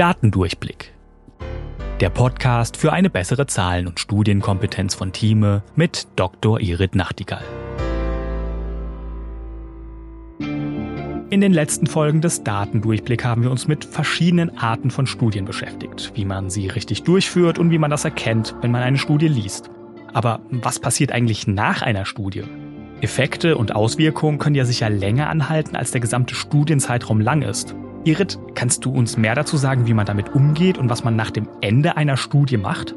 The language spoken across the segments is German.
Datendurchblick. Der Podcast für eine bessere Zahlen- und Studienkompetenz von Thieme mit Dr. Irit Nachtigall. In den letzten Folgen des Datendurchblick haben wir uns mit verschiedenen Arten von Studien beschäftigt, wie man sie richtig durchführt und wie man das erkennt, wenn man eine Studie liest. Aber was passiert eigentlich nach einer Studie? Effekte und Auswirkungen können ja sicher länger anhalten, als der gesamte Studienzeitraum lang ist. Irit, kannst du uns mehr dazu sagen, wie man damit umgeht und was man nach dem Ende einer Studie macht?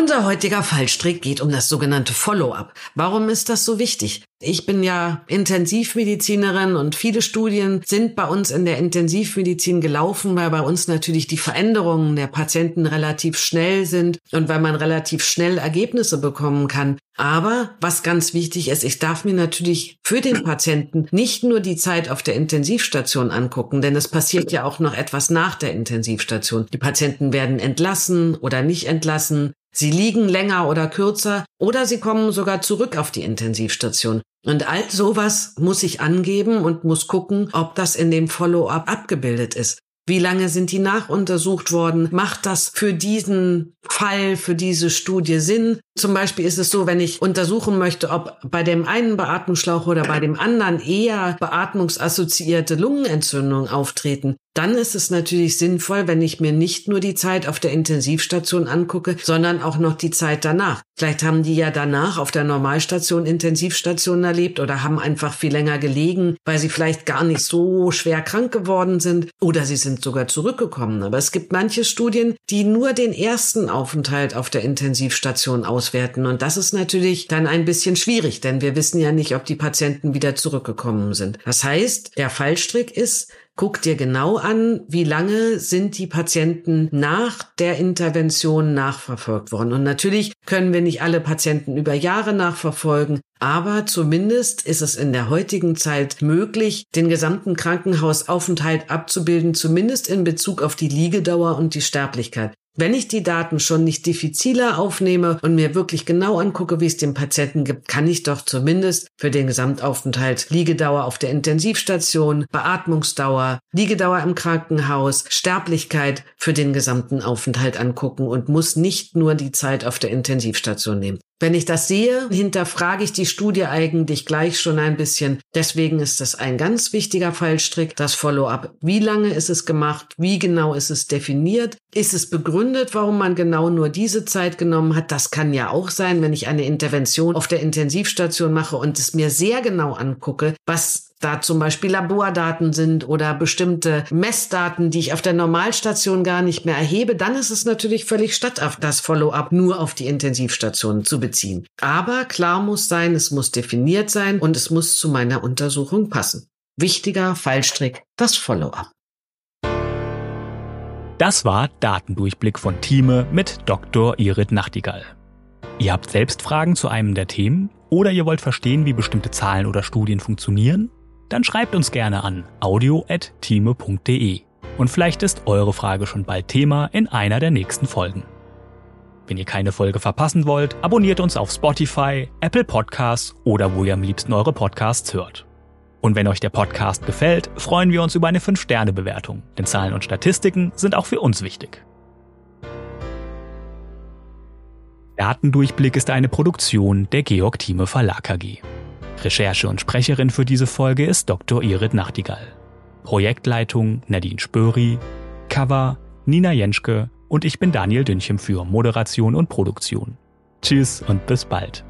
Unser heutiger Fallstrick geht um das sogenannte Follow-up. Warum ist das so wichtig? Ich bin ja Intensivmedizinerin und viele Studien sind bei uns in der Intensivmedizin gelaufen, weil bei uns natürlich die Veränderungen der Patienten relativ schnell sind und weil man relativ schnell Ergebnisse bekommen kann. Aber was ganz wichtig ist, ich darf mir natürlich für den Patienten nicht nur die Zeit auf der Intensivstation angucken, denn es passiert ja auch noch etwas nach der Intensivstation. Die Patienten werden entlassen oder nicht entlassen. Sie liegen länger oder kürzer oder sie kommen sogar zurück auf die Intensivstation. Und all sowas muss ich angeben und muss gucken, ob das in dem Follow-up abgebildet ist. Wie lange sind die nachuntersucht worden? Macht das für diesen Fall, für diese Studie Sinn? Zum Beispiel ist es so, wenn ich untersuchen möchte, ob bei dem einen Beatmungsschlauch oder bei dem anderen eher beatmungsassoziierte Lungenentzündungen auftreten, dann ist es natürlich sinnvoll, wenn ich mir nicht nur die Zeit auf der Intensivstation angucke, sondern auch noch die Zeit danach. Vielleicht haben die ja danach auf der Normalstation Intensivstation erlebt oder haben einfach viel länger gelegen, weil sie vielleicht gar nicht so schwer krank geworden sind oder sie sind sogar zurückgekommen. Aber es gibt manche Studien, die nur den ersten Aufenthalt auf der Intensivstation auswerten und das ist natürlich dann ein bisschen schwierig, denn wir wissen ja nicht, ob die Patienten wieder zurückgekommen sind. Das heißt, der Fallstrick ist, Guck dir genau an, wie lange sind die Patienten nach der Intervention nachverfolgt worden. Und natürlich können wir nicht alle Patienten über Jahre nachverfolgen, aber zumindest ist es in der heutigen Zeit möglich, den gesamten Krankenhausaufenthalt abzubilden, zumindest in Bezug auf die Liegedauer und die Sterblichkeit. Wenn ich die Daten schon nicht diffiziler aufnehme und mir wirklich genau angucke, wie es dem Patienten gibt, kann ich doch zumindest für den Gesamtaufenthalt Liegedauer auf der Intensivstation, Beatmungsdauer, Liegedauer im Krankenhaus, Sterblichkeit für den gesamten Aufenthalt angucken und muss nicht nur die Zeit auf der Intensivstation nehmen. Wenn ich das sehe, hinterfrage ich die Studie eigentlich gleich schon ein bisschen. Deswegen ist das ein ganz wichtiger Fallstrick, das Follow-up. Wie lange ist es gemacht? Wie genau ist es definiert? Ist es begründet, warum man genau nur diese Zeit genommen hat? Das kann ja auch sein, wenn ich eine Intervention auf der Intensivstation mache und es mir sehr genau angucke, was da zum Beispiel Labordaten sind oder bestimmte Messdaten, die ich auf der Normalstation gar nicht mehr erhebe, dann ist es natürlich völlig statthaft, das Follow-up nur auf die Intensivstation zu beziehen. Aber klar muss sein, es muss definiert sein und es muss zu meiner Untersuchung passen. Wichtiger Fallstrick, das Follow-up. Das war Datendurchblick von Thieme mit Dr. Irit Nachtigall. Ihr habt selbst Fragen zu einem der Themen oder ihr wollt verstehen, wie bestimmte Zahlen oder Studien funktionieren? Dann schreibt uns gerne an audio.time.de und vielleicht ist eure Frage schon bald Thema in einer der nächsten Folgen. Wenn ihr keine Folge verpassen wollt, abonniert uns auf Spotify, Apple Podcasts oder wo ihr am liebsten eure Podcasts hört. Und wenn euch der Podcast gefällt, freuen wir uns über eine 5-Sterne-Bewertung, denn Zahlen und Statistiken sind auch für uns wichtig. Datendurchblick ist eine Produktion der Georg Thieme Verlag AG. Recherche und Sprecherin für diese Folge ist Dr. Irit Nachtigall. Projektleitung Nadine Spöri, Cover Nina Jenschke und ich bin Daniel Dünchem für Moderation und Produktion. Tschüss und bis bald.